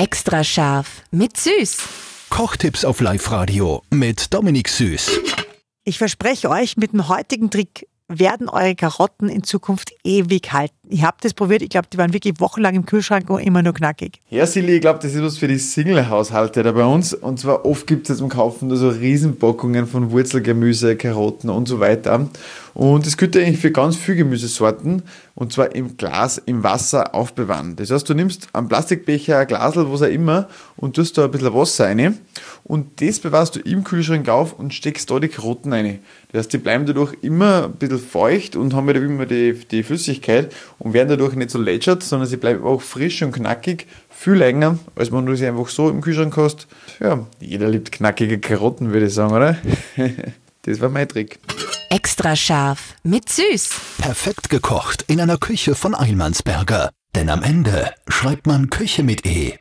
Extra scharf mit Süß. Kochtipps auf Live-Radio mit Dominik Süß. Ich verspreche euch, mit dem heutigen Trick werden eure Karotten in Zukunft ewig halten. Ich habe das probiert, ich glaube, die waren wirklich wochenlang im Kühlschrank und immer nur knackig. Ja, Silly, ich glaube, das ist was für die Single-Haushalte da bei uns. Und zwar oft gibt es zum Kaufen da so Riesenbockungen von Wurzelgemüse, Karotten und so weiter. Und das könnt eigentlich für ganz viele Gemüsesorten und zwar im Glas, im Wasser aufbewahren. Das heißt, du nimmst einen Plastikbecher, ein Glasel, was auch immer und tust da ein bisschen Wasser rein und das bewahrst du im Kühlschrank auf und steckst da die Karotten rein. Das heißt, die bleiben dadurch immer ein bisschen feucht und haben wieder immer die, die Flüssigkeit und werden dadurch nicht so lätschert, sondern sie bleiben auch frisch und knackig, viel länger, als wenn du sie einfach so im Kühlschrank hast. Ja, jeder liebt knackige Karotten, würde ich sagen, oder? das war mein Trick. Extra scharf mit Süß. Perfekt gekocht in einer Küche von Eilmannsberger. Denn am Ende schreibt man Küche mit E.